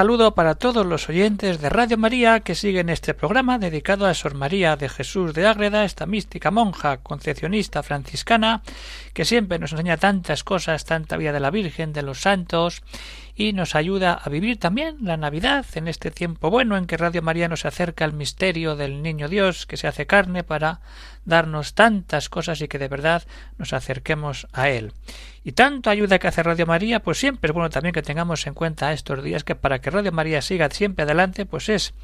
Saludo para todos los oyentes de Radio María que siguen este programa dedicado a Sor María de Jesús de Ágreda, esta mística monja concepcionista franciscana que siempre nos enseña tantas cosas, tanta vida de la Virgen, de los santos y nos ayuda a vivir también la Navidad en este tiempo bueno en que Radio María nos acerca al misterio del Niño Dios que se hace carne para darnos tantas cosas y que de verdad nos acerquemos a Él. Y tanto ayuda que hace Radio María, pues siempre es bueno también que tengamos en cuenta estos días que para que Radio María siga siempre adelante, pues es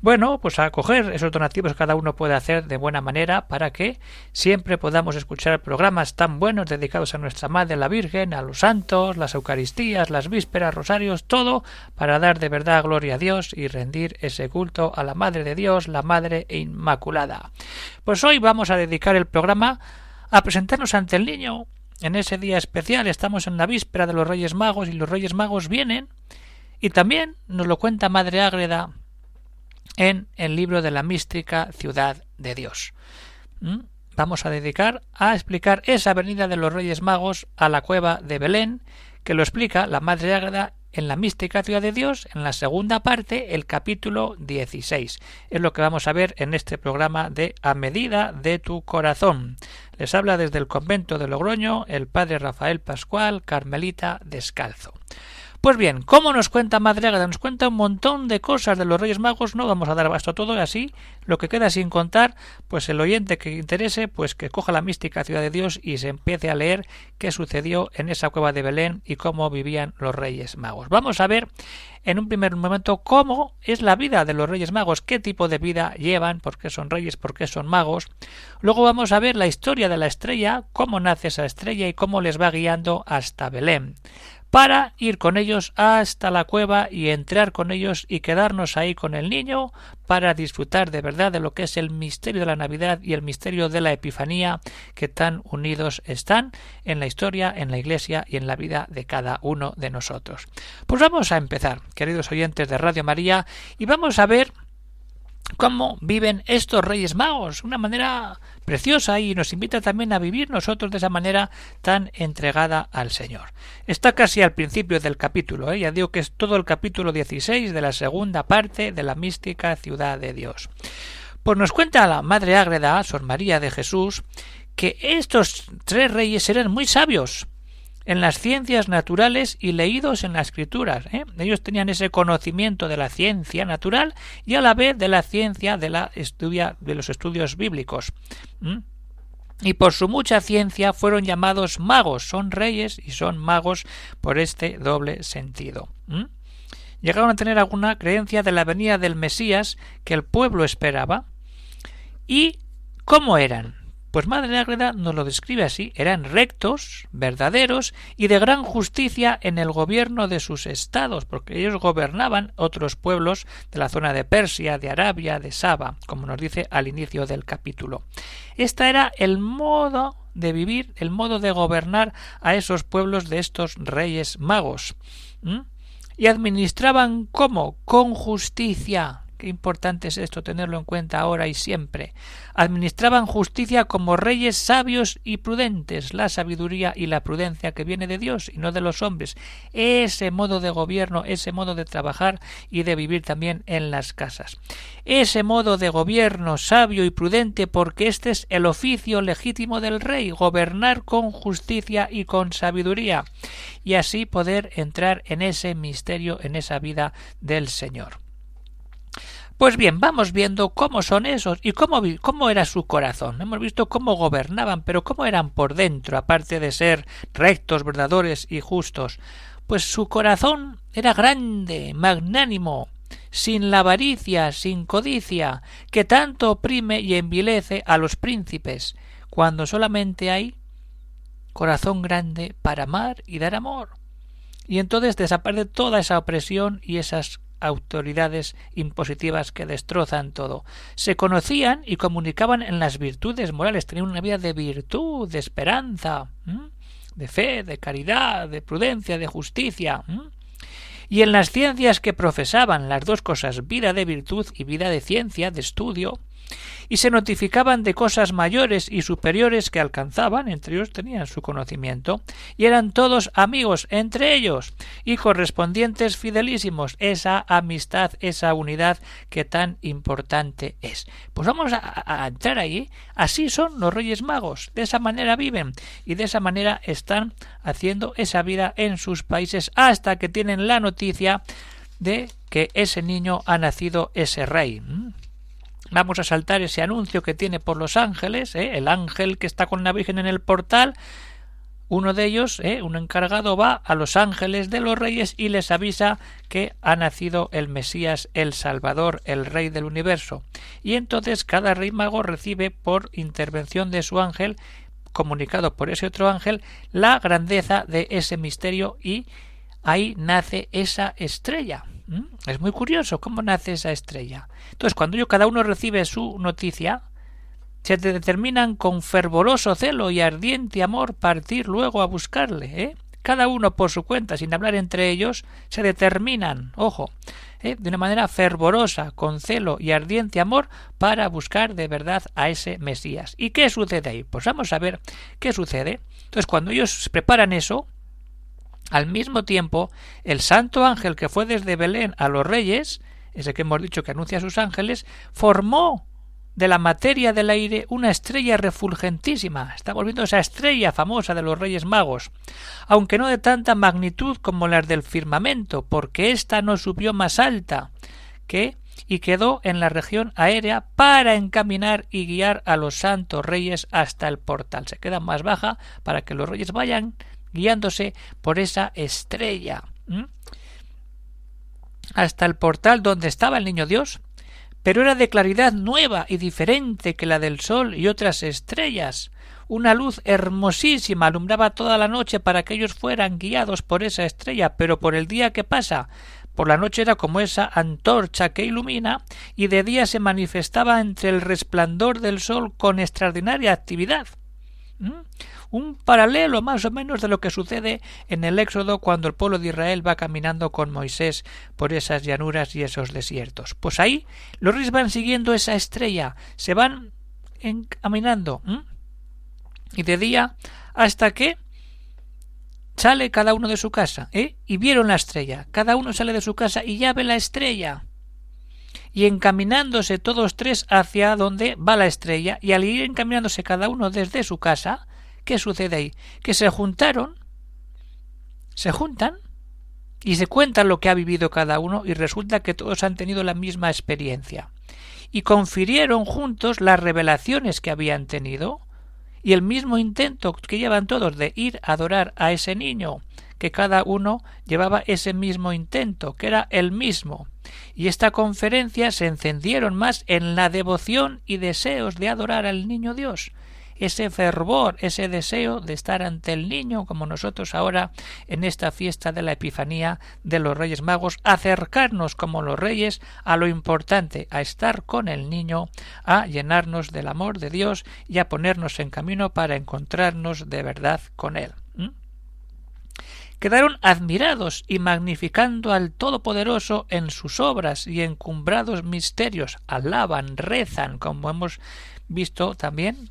bueno, pues acoger esos donativos que cada uno puede hacer de buena manera para que siempre podamos escuchar programas tan buenos dedicados a nuestra Madre la Virgen, a los santos, las Eucaristías, las vísperas, rosarios, todo para dar de verdad gloria a Dios y rendir ese culto a la Madre de Dios, la Madre Inmaculada. Pues hoy vamos a dedicar el programa a presentarnos ante el niño. En ese día especial estamos en la víspera de los Reyes Magos y los Reyes Magos vienen y también nos lo cuenta Madre Ágreda en el libro de la mística Ciudad de Dios. ¿Mm? Vamos a dedicar a explicar esa venida de los Reyes Magos a la cueva de Belén, que lo explica la Madre Ágreda en la mística ciudad de Dios, en la segunda parte, el capítulo 16. Es lo que vamos a ver en este programa de A medida de tu corazón. Les habla desde el convento de Logroño el padre Rafael Pascual, Carmelita Descalzo. Pues bien, ¿cómo nos cuenta Madre Ágata? Nos cuenta un montón de cosas de los Reyes Magos, no vamos a dar abasto a todo, así lo que queda sin contar, pues el oyente que interese, pues que coja la mística ciudad de Dios y se empiece a leer qué sucedió en esa cueva de Belén y cómo vivían los Reyes Magos. Vamos a ver en un primer momento cómo es la vida de los Reyes Magos, qué tipo de vida llevan, por qué son reyes, por qué son magos. Luego vamos a ver la historia de la estrella, cómo nace esa estrella y cómo les va guiando hasta Belén para ir con ellos hasta la cueva y entrar con ellos y quedarnos ahí con el niño para disfrutar de verdad de lo que es el misterio de la Navidad y el misterio de la Epifanía que tan unidos están en la historia, en la Iglesia y en la vida de cada uno de nosotros. Pues vamos a empezar, queridos oyentes de Radio María, y vamos a ver cómo viven estos Reyes Magos, una manera preciosa y nos invita también a vivir nosotros de esa manera tan entregada al Señor. Está casi al principio del capítulo, ¿eh? ya digo que es todo el capítulo 16 de la segunda parte de la mística ciudad de Dios. Pues nos cuenta la Madre Ágreda, Sor María de Jesús, que estos tres reyes eran muy sabios, en las ciencias naturales y leídos en las escrituras. ¿eh? Ellos tenían ese conocimiento de la ciencia natural y a la vez de la ciencia de, la estudia, de los estudios bíblicos. Y por su mucha ciencia fueron llamados magos, son reyes y son magos por este doble sentido. Llegaron a tener alguna creencia de la venida del Mesías que el pueblo esperaba. ¿Y cómo eran? Pues Madre Ágreda nos lo describe así eran rectos, verdaderos y de gran justicia en el gobierno de sus estados, porque ellos gobernaban otros pueblos de la zona de Persia, de Arabia, de Saba, como nos dice al inicio del capítulo. Este era el modo de vivir, el modo de gobernar a esos pueblos de estos reyes magos. Y administraban cómo? Con justicia, Qué importante es esto tenerlo en cuenta ahora y siempre. Administraban justicia como reyes sabios y prudentes, la sabiduría y la prudencia que viene de Dios y no de los hombres. Ese modo de gobierno, ese modo de trabajar y de vivir también en las casas. Ese modo de gobierno sabio y prudente porque este es el oficio legítimo del rey, gobernar con justicia y con sabiduría y así poder entrar en ese misterio, en esa vida del Señor. Pues bien, vamos viendo cómo son esos y cómo, cómo era su corazón. Hemos visto cómo gobernaban, pero cómo eran por dentro, aparte de ser rectos, verdaderos y justos. Pues su corazón era grande, magnánimo, sin la avaricia, sin codicia, que tanto oprime y envilece a los príncipes, cuando solamente hay corazón grande para amar y dar amor. y entonces desaparece toda esa opresión y esas autoridades impositivas que destrozan todo. Se conocían y comunicaban en las virtudes morales, tenían una vida de virtud, de esperanza, de fe, de caridad, de prudencia, de justicia. Y en las ciencias que profesaban las dos cosas, vida de virtud y vida de ciencia, de estudio, y se notificaban de cosas mayores y superiores que alcanzaban, entre ellos tenían su conocimiento, y eran todos amigos entre ellos, y correspondientes fidelísimos, esa amistad, esa unidad que tan importante es. Pues vamos a, entrar ahí, así son los Reyes Magos, de esa manera viven, y de esa manera están haciendo esa vida en sus países hasta que tienen la noticia de que ese niño ha nacido ese rey. Vamos a saltar ese anuncio que tiene por los ángeles, ¿eh? el ángel que está con la Virgen en el portal. Uno de ellos, ¿eh? un encargado, va a los ángeles de los reyes y les avisa que ha nacido el Mesías, el Salvador, el Rey del universo. Y entonces cada rey mago recibe por intervención de su ángel, comunicado por ese otro ángel, la grandeza de ese misterio y ahí nace esa estrella. Es muy curioso cómo nace esa estrella. Entonces, cuando yo cada uno recibe su noticia, se determinan con fervoroso celo y ardiente amor partir luego a buscarle, ¿eh? Cada uno por su cuenta, sin hablar entre ellos, se determinan, ojo, ¿eh? de una manera fervorosa, con celo y ardiente amor, para buscar de verdad a ese Mesías. ¿Y qué sucede ahí? Pues vamos a ver qué sucede. Entonces, cuando ellos preparan eso, al mismo tiempo, el santo ángel que fue desde Belén a los reyes, ese que hemos dicho que anuncia a sus ángeles, formó de la materia del aire una estrella refulgentísima. Estamos viendo esa estrella famosa de los Reyes Magos, aunque no de tanta magnitud como las del firmamento, porque ésta no subió más alta que y quedó en la región aérea para encaminar y guiar a los santos reyes hasta el portal. Se queda más baja para que los reyes vayan guiándose por esa estrella. hasta el portal donde estaba el niño Dios, pero era de claridad nueva y diferente que la del sol y otras estrellas. Una luz hermosísima alumbraba toda la noche para que ellos fueran guiados por esa estrella, pero por el día que pasa, por la noche era como esa antorcha que ilumina, y de día se manifestaba entre el resplandor del sol con extraordinaria actividad un paralelo más o menos de lo que sucede en el Éxodo cuando el pueblo de Israel va caminando con Moisés por esas llanuras y esos desiertos. Pues ahí los reyes van siguiendo esa estrella, se van encaminando y de día hasta que sale cada uno de su casa, ¿eh? Y vieron la estrella. Cada uno sale de su casa y ya ve la estrella. Y encaminándose todos tres hacia donde va la estrella, y al ir encaminándose cada uno desde su casa, ¿Qué sucede ahí? Que se juntaron, se juntan y se cuentan lo que ha vivido cada uno y resulta que todos han tenido la misma experiencia. Y confirieron juntos las revelaciones que habían tenido y el mismo intento que llevan todos de ir a adorar a ese niño, que cada uno llevaba ese mismo intento, que era el mismo. Y esta conferencia se encendieron más en la devoción y deseos de adorar al niño Dios, ese fervor, ese deseo de estar ante el niño, como nosotros ahora en esta fiesta de la Epifanía de los Reyes Magos, acercarnos como los reyes a lo importante, a estar con el niño, a llenarnos del amor de Dios y a ponernos en camino para encontrarnos de verdad con él. Quedaron admirados y magnificando al Todopoderoso en sus obras y encumbrados misterios, alaban, rezan, como hemos visto también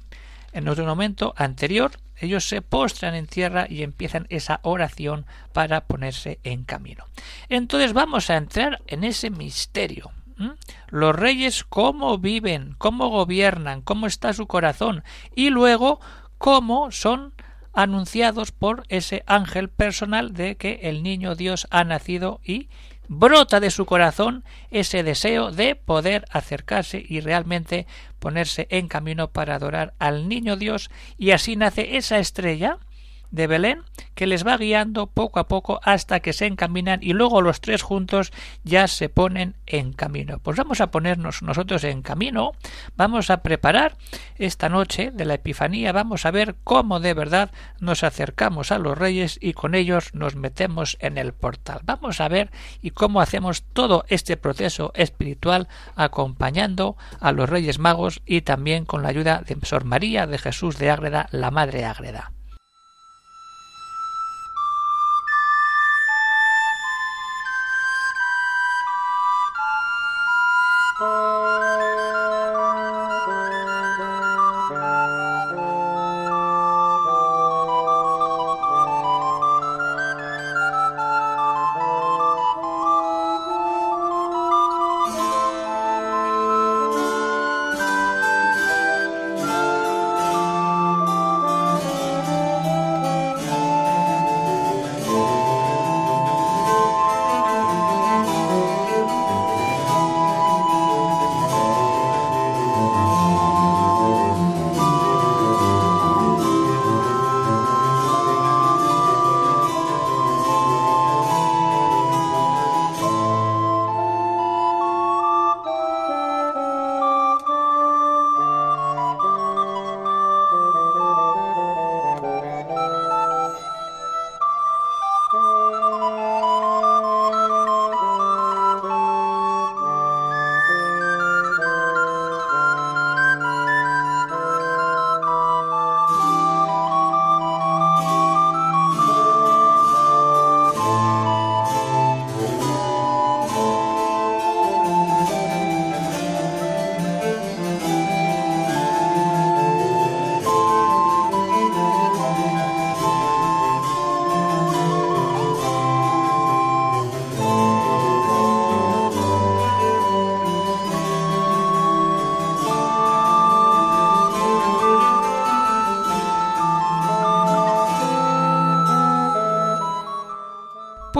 en otro momento anterior, ellos se postran en tierra y empiezan esa oración para ponerse en camino. Entonces vamos a entrar en ese misterio. Los reyes cómo viven, cómo gobiernan, cómo está su corazón y luego cómo son anunciados por ese ángel personal de que el niño Dios ha nacido y brota de su corazón ese deseo de poder acercarse y realmente ponerse en camino para adorar al niño Dios. Y así nace esa estrella de Belén que les va guiando poco a poco hasta que se encaminan y luego los tres juntos ya se ponen en camino. Pues vamos a ponernos nosotros en camino, vamos a preparar esta noche de la Epifanía, vamos a ver cómo de verdad nos acercamos a los reyes y con ellos nos metemos en el portal. Vamos a ver y cómo hacemos todo este proceso espiritual acompañando a los reyes magos y también con la ayuda de Sor María de Jesús de Ágreda, la Madre Ágreda.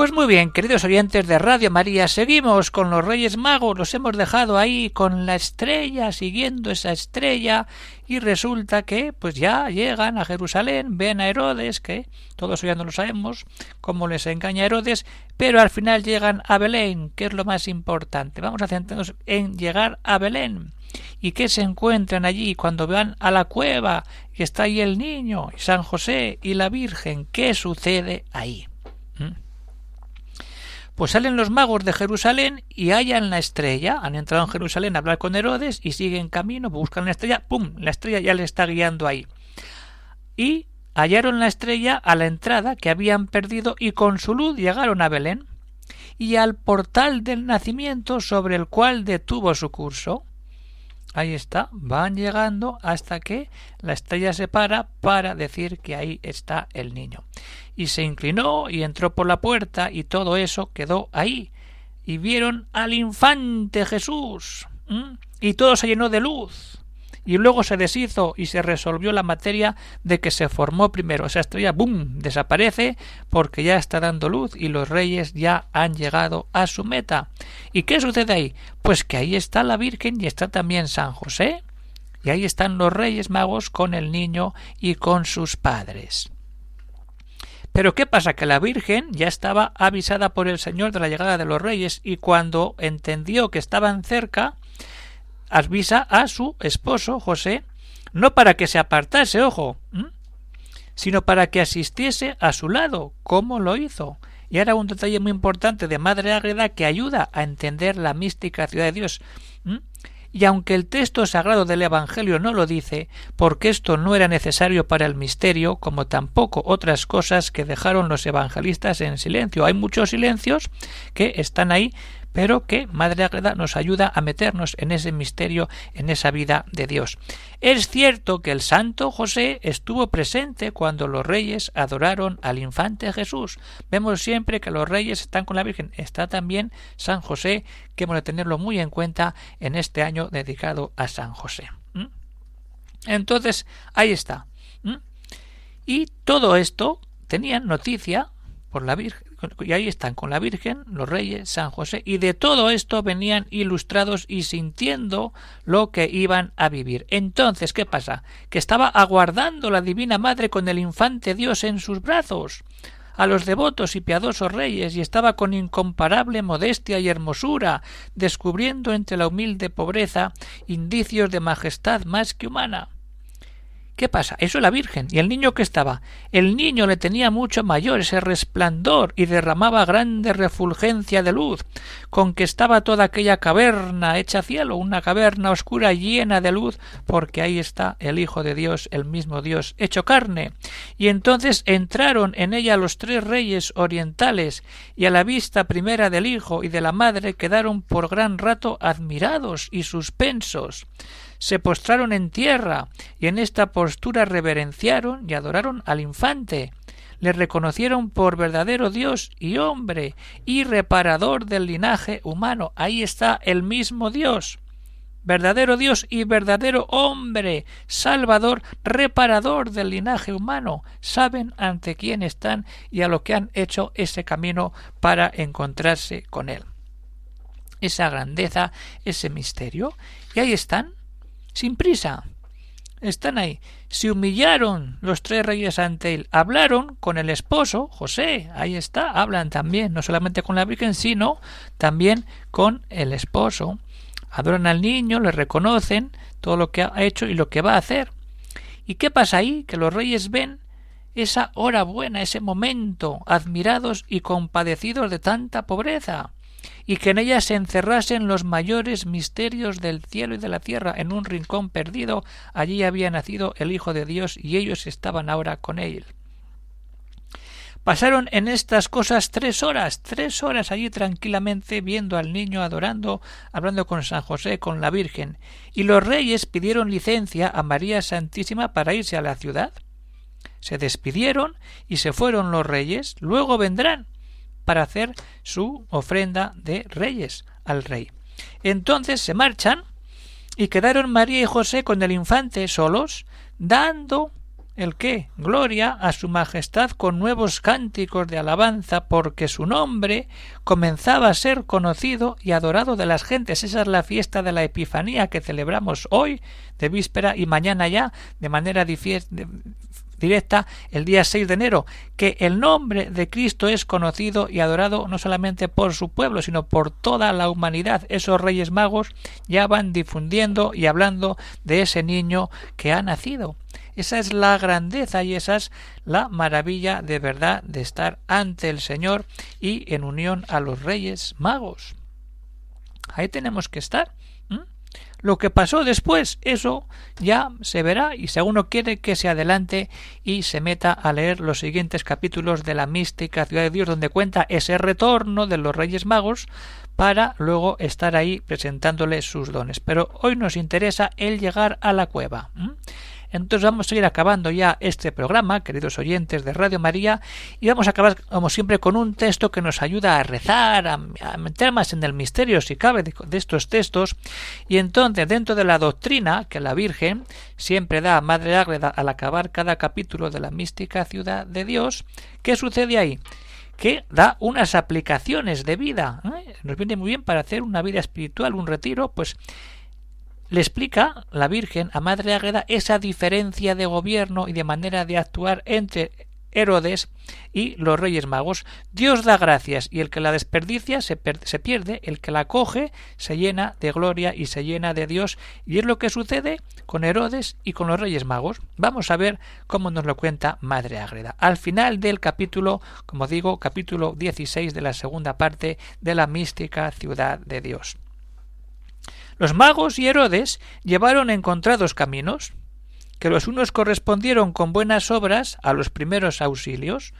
Pues muy bien, queridos oyentes de Radio María, seguimos con los Reyes Magos, los hemos dejado ahí con la estrella, siguiendo esa estrella, y resulta que pues ya llegan a Jerusalén, ven a Herodes, que todos ya no lo sabemos, cómo les engaña Herodes, pero al final llegan a Belén, que es lo más importante. Vamos a centrarnos en llegar a Belén. ¿Y qué se encuentran allí cuando van a la cueva y está ahí el niño, y San José y la Virgen? ¿Qué sucede ahí? ¿Mm? Pues salen los magos de Jerusalén y hallan la estrella. Han entrado en Jerusalén a hablar con Herodes y siguen camino, buscan la estrella, ¡pum! La estrella ya le está guiando ahí. Y hallaron la estrella a la entrada que habían perdido y con su luz llegaron a Belén y al portal del nacimiento sobre el cual detuvo su curso. Ahí está, van llegando hasta que la estrella se para para decir que ahí está el niño. Y se inclinó y entró por la puerta y todo eso quedó ahí. Y vieron al infante Jesús. Y todo se llenó de luz y luego se deshizo y se resolvió la materia de que se formó primero. Esa estrella, ¡bum!, desaparece porque ya está dando luz y los reyes ya han llegado a su meta. ¿Y qué sucede ahí? Pues que ahí está la Virgen y está también San José. Y ahí están los reyes magos con el niño y con sus padres. Pero ¿qué pasa? Que la Virgen ya estaba avisada por el Señor de la llegada de los reyes y cuando entendió que estaban cerca, avisa a su esposo José, no para que se apartase, ojo, sino para que asistiese a su lado, como lo hizo. Y ahora un detalle muy importante de Madre Ágreda que ayuda a entender la mística ciudad de Dios. Y aunque el texto sagrado del Evangelio no lo dice, porque esto no era necesario para el misterio, como tampoco otras cosas que dejaron los evangelistas en silencio. Hay muchos silencios que están ahí pero que Madre Agreda nos ayuda a meternos en ese misterio, en esa vida de Dios. Es cierto que el santo José estuvo presente cuando los reyes adoraron al infante Jesús. Vemos siempre que los reyes están con la Virgen. Está también San José, que hemos de tenerlo muy en cuenta en este año dedicado a San José. ¿Mm? Entonces, ahí está. ¿Mm? Y todo esto tenían noticia por la Virgen y ahí están con la Virgen, los reyes, San José, y de todo esto venían ilustrados y sintiendo lo que iban a vivir. Entonces, ¿qué pasa? Que estaba aguardando la Divina Madre con el infante Dios en sus brazos a los devotos y piadosos reyes y estaba con incomparable modestia y hermosura, descubriendo entre la humilde pobreza indicios de majestad más que humana. ¿Qué pasa? Eso es la Virgen. ¿Y el niño que estaba? El niño le tenía mucho mayor ese resplandor y derramaba grande refulgencia de luz, con que estaba toda aquella caverna hecha cielo, una caverna oscura llena de luz, porque ahí está el Hijo de Dios, el mismo Dios, hecho carne. Y entonces entraron en ella los tres reyes orientales, y a la vista primera del Hijo y de la Madre quedaron por gran rato admirados y suspensos se postraron en tierra y en esta postura reverenciaron y adoraron al infante. Le reconocieron por verdadero Dios y hombre y reparador del linaje humano. Ahí está el mismo Dios verdadero Dios y verdadero hombre, salvador, reparador del linaje humano, saben ante quién están y a lo que han hecho ese camino para encontrarse con él. Esa grandeza, ese misterio, y ahí están, sin prisa. Están ahí. Se humillaron los tres reyes ante él. Hablaron con el esposo, José. Ahí está. Hablan también, no solamente con la Virgen, sino también con el esposo. Adoran al niño, le reconocen todo lo que ha hecho y lo que va a hacer. ¿Y qué pasa ahí? Que los reyes ven esa hora buena, ese momento, admirados y compadecidos de tanta pobreza y que en ella se encerrasen los mayores misterios del cielo y de la tierra en un rincón perdido allí había nacido el Hijo de Dios y ellos estaban ahora con él. Pasaron en estas cosas tres horas, tres horas allí tranquilamente viendo al niño adorando, hablando con San José, con la Virgen, y los reyes pidieron licencia a María Santísima para irse a la ciudad. Se despidieron y se fueron los reyes, luego vendrán para hacer su ofrenda de reyes al rey. Entonces se marchan y quedaron María y José con el infante solos, dando el qué gloria a su majestad con nuevos cánticos de alabanza porque su nombre comenzaba a ser conocido y adorado de las gentes. Esa es la fiesta de la Epifanía que celebramos hoy de víspera y mañana ya de manera directa el día 6 de enero, que el nombre de Cristo es conocido y adorado no solamente por su pueblo, sino por toda la humanidad. Esos reyes magos ya van difundiendo y hablando de ese niño que ha nacido. Esa es la grandeza y esa es la maravilla de verdad de estar ante el Señor y en unión a los reyes magos. Ahí tenemos que estar. Lo que pasó después, eso ya se verá y si alguno quiere que se adelante y se meta a leer los siguientes capítulos de la mística ciudad de Dios donde cuenta ese retorno de los Reyes Magos para luego estar ahí presentándole sus dones. Pero hoy nos interesa el llegar a la cueva. Entonces vamos a ir acabando ya este programa, queridos oyentes de Radio María, y vamos a acabar, como siempre, con un texto que nos ayuda a rezar, a, meter más en el misterio, si cabe, de, estos textos. Y entonces, dentro de la doctrina que la Virgen siempre da a Madre Ágreda al acabar cada capítulo de la mística ciudad de Dios, ¿qué sucede ahí? que da unas aplicaciones de vida. ¿eh? Nos viene muy bien para hacer una vida espiritual, un retiro, pues le explica la Virgen a Madre Águeda esa diferencia de gobierno y de manera de actuar entre Herodes y los Reyes Magos. Dios da gracias y el que la desperdicia se, se, pierde, el que la coge se llena de gloria y se llena de Dios y es lo que sucede con Herodes y con los Reyes Magos. Vamos a ver cómo nos lo cuenta Madre Ágreda. Al final del capítulo, como digo, capítulo 16 de la segunda parte de la mística ciudad de Dios. Los magos y Herodes llevaron encontrados caminos, que los unos correspondieron con buenas obras a los primeros auxilios,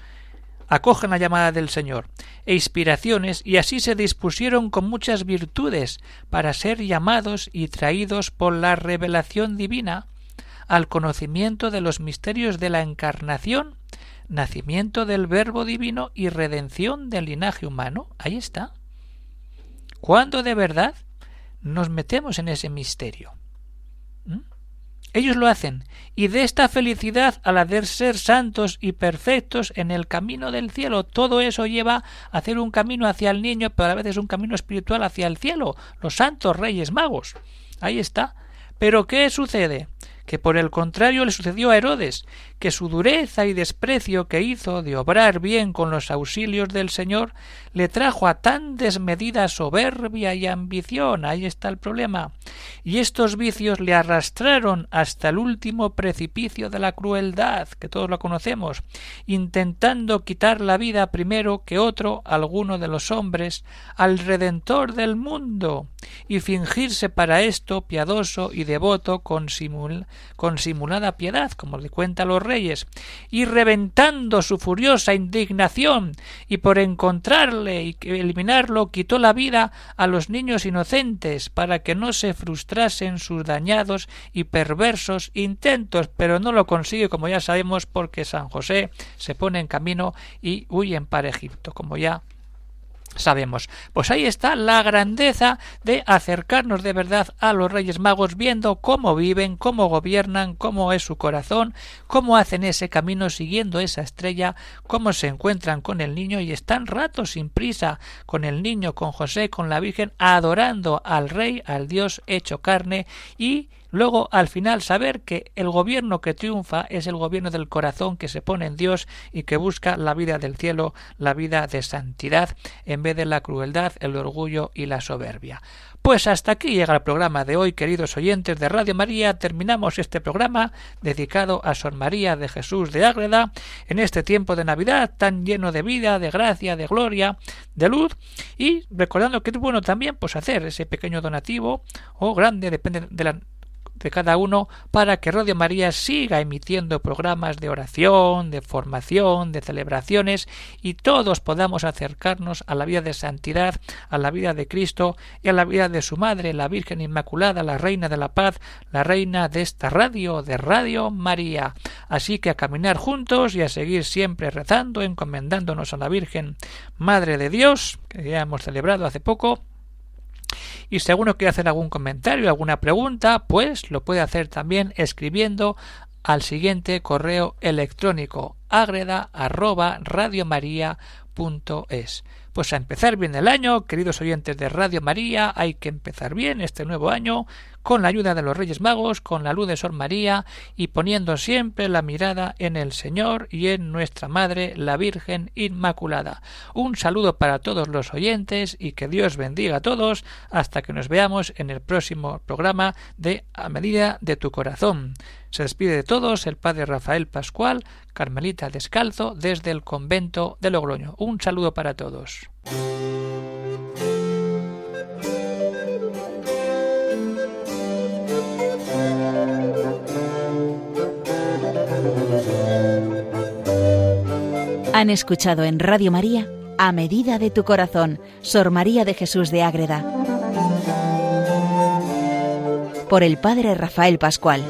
acogen la llamada del Señor, e inspiraciones, y así se dispusieron con muchas virtudes para ser llamados y traídos por la revelación divina al conocimiento de los misterios de la encarnación, nacimiento del Verbo divino y redención del linaje humano. Ahí está. ¿Cuándo de verdad nos metemos en ese misterio. Ellos lo hacen, y de esta felicidad a la de ser santos y perfectos en el camino del cielo. Todo eso lleva a hacer un camino hacia el niño, pero a veces un camino espiritual hacia el cielo. Los santos reyes magos. Ahí está. Pero ¿qué sucede? Que por el contrario le sucedió a Herodes, que su dureza y desprecio que hizo de obrar bien con los auxilios del Señor le trajo a tan desmedida soberbia y ambición. Ahí está el problema. Y estos vicios le arrastraron hasta el último precipicio de la crueldad, que todos lo conocemos, intentando quitar la vida primero que otro alguno de los hombres al Redentor del mundo, y fingirse para esto piadoso y devoto con, con simulada piedad, como le cuenta los reyes, y reventando su furiosa indignación, y por encontrarle y eliminarlo, quitó la vida a los niños inocentes, para que no se frustrasen sus dañados y perversos intentos, pero no lo consigue, como ya sabemos, porque San José se pone en camino y huyen para Egipto, como ya sabemos. Pues ahí está la grandeza de acercarnos de verdad a los Reyes Magos viendo cómo viven, cómo gobiernan, cómo es su corazón, cómo hacen ese camino siguiendo esa estrella, cómo se encuentran con el niño y están ratos sin prisa con el niño, con José, con la Virgen, adorando al Rey, al Dios hecho carne y Luego, al final, saber que el gobierno que triunfa es el gobierno del corazón que se pone en Dios y que busca la vida del cielo, la vida de santidad, en vez de la crueldad, el orgullo y la soberbia. Pues hasta aquí llega el programa de hoy, queridos oyentes de Radio María. Terminamos este programa dedicado a Sor María de Jesús de Ágreda en este tiempo de Navidad tan lleno de vida, de gracia, de gloria, de luz y recordando que es bueno también pues hacer ese pequeño donativo o grande, depende de la de cada uno para que Radio María siga emitiendo programas de oración, de formación, de celebraciones y todos podamos acercarnos a la vida de santidad, a la vida de Cristo y a la vida de su Madre, la Virgen Inmaculada, la Reina de la Paz, la Reina de esta radio, de Radio María. Así que a caminar juntos y a seguir siempre rezando, encomendándonos a la Virgen, Madre de Dios, que ya hemos celebrado hace poco, y si alguno quiere hacer algún comentario, alguna pregunta, pues lo puede hacer también escribiendo al siguiente correo electrónico agreda pues a empezar bien el año, queridos oyentes de Radio María, hay que empezar bien este nuevo año con la ayuda de los Reyes Magos, con la luz de Sor María y poniendo siempre la mirada en el Señor y en nuestra Madre, la Virgen Inmaculada. Un saludo para todos los oyentes y que Dios bendiga a todos hasta que nos veamos en el próximo programa de A medida de tu corazón. Se despide de todos el Padre Rafael Pascual, Carmelita Descalzo, desde el convento de Logroño. Un saludo para todos. Han escuchado en Radio María A Medida de tu Corazón, Sor María de Jesús de Ágreda, por el Padre Rafael Pascual.